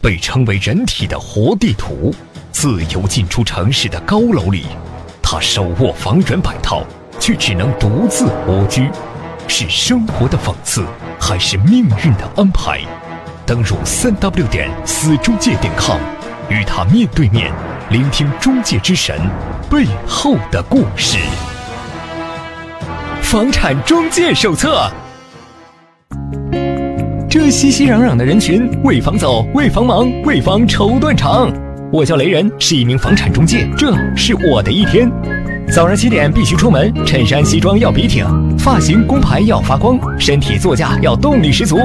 被称为人体的活地图，自由进出城市的高楼里，他手握房源百套，却只能独自蜗居，是生活的讽刺，还是命运的安排？登入三 w 点死中介点 com，与他面对面，聆听中介之神背后的故事。房产中介手册。这熙熙攘攘的人群，为房走，为房忙，为房愁断肠。我叫雷人，是一名房产中介，这是我的一天。早上七点必须出门，衬衫西装要笔挺，发型工牌要发光，身体座驾要动力十足。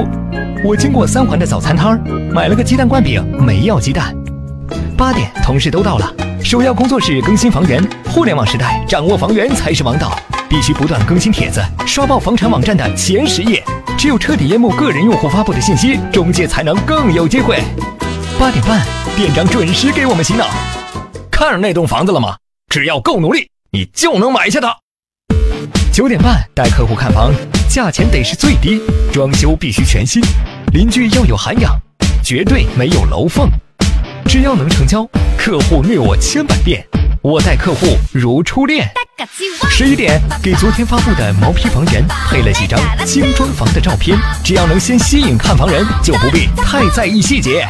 我经过三环的早餐摊儿，买了个鸡蛋灌饼，没要鸡蛋。八点，同事都到了，首要工作是更新房源。互联网时代，掌握房源才是王道，必须不断更新帖子，刷爆房产网站的前十页。只有彻底淹没个人用户发布的信息，中介才能更有机会。八点半，店长准时给我们洗脑。看上那栋房子了吗？只要够努力，你就能买下它。九点半带客户看房，价钱得是最低，装修必须全新，邻居要有涵养，绝对没有楼缝。只要能成交，客户虐我千百遍，我待客户如初恋。十一点，给昨天发布的毛坯房源配了几张精装房的照片，只要能先吸引看房人，就不必太在意细节。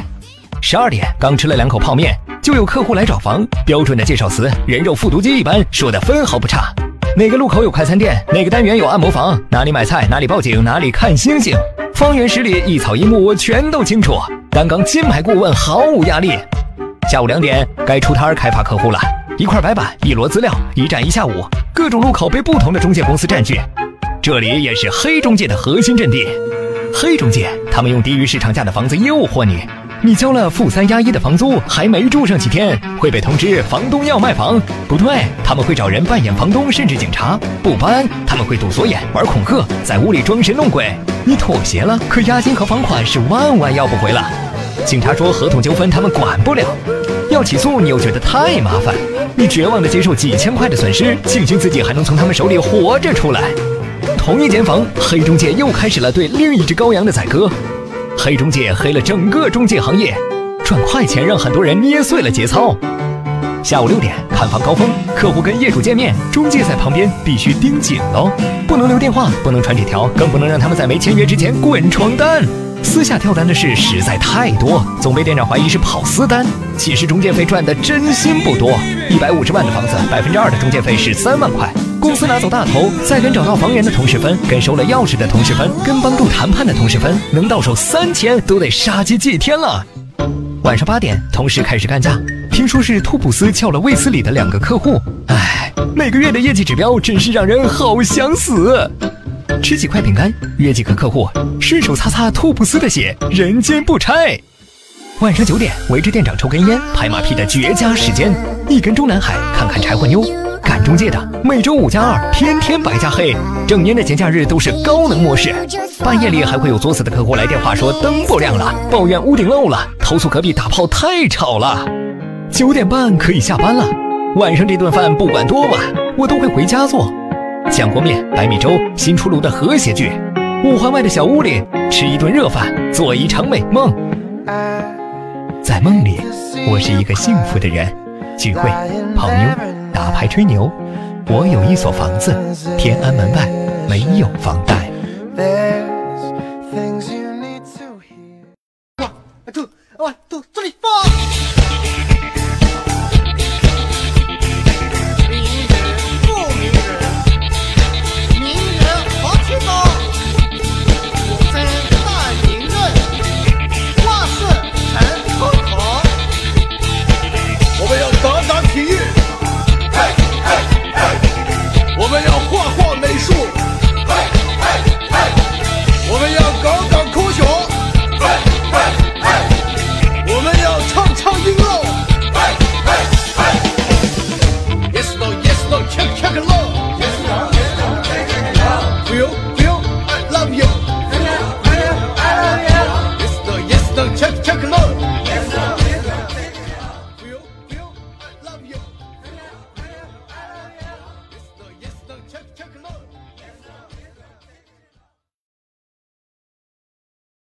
十二点，刚吃了两口泡面，就有客户来找房，标准的介绍词，人肉复读机一般，说的分毫不差。哪个路口有快餐店？哪个单元有按摩房？哪里买菜？哪里报警？哪里看星星？方圆十里，一草一木，我全都清楚。担纲金牌顾问，毫无压力。下午两点，该出摊开发客户了。一块白板，一摞资料，一站一下午，各种路口被不同的中介公司占据。这里也是黑中介的核心阵地。黑中介，他们用低于市场价的房子诱惑你。你交了负三押一的房租，还没住上几天，会被通知房东要卖房。不对，他们会找人扮演房东，甚至警察。不搬，他们会堵锁眼，玩恐吓，在屋里装神弄鬼。你妥协了，可押金和房款是万万要不回了。警察说合同纠纷他们管不了，要起诉你又觉得太麻烦。你绝望的接受几千块的损失，庆幸自己还能从他们手里活着出来。同一间房，黑中介又开始了对另一只羔羊的宰割。黑中介黑了整个中介行业，赚快钱让很多人捏碎了节操。下午六点看房高峰，客户跟业主见面，中介在旁边必须盯紧喽，不能留电话，不能传纸条，更不能让他们在没签约之前滚床单。私下跳单的事实在太多，总被店长怀疑是跑私单。其实中介费赚的真心不多，一百五十万的房子，百分之二的中介费是三万块。公司拿走大头，再跟找到房源的同事分，跟收了钥匙的同事分，跟帮助谈判的同事分，能到手三千都得杀鸡祭天了。晚上八点，同事开始干架，听说是兔普斯撬了卫斯理的两个客户。唉，每个月的业绩指标真是让人好想死。吃几块饼干，约几个客户，顺手擦擦兔布斯的血，人间不拆。晚上九点，围着店长抽根烟，拍马屁的绝佳时间，一根中南海，看看柴火妞。赶中介的，每周五加二，天天白加黑。整年的节假日都是高能模式。半夜里还会有作死的客户来电话说灯不亮了，抱怨屋顶漏了，投诉隔壁打炮太吵了。九点半可以下班了，晚上这顿饭不管多晚，我都会回家做。酱锅面、白米粥，新出炉的和谐剧。五环外的小屋里吃一顿热饭，做一场美梦。在梦里，我是一个幸福的人。聚会、泡妞。打牌吹牛，我有一所房子，天安门外没有房贷。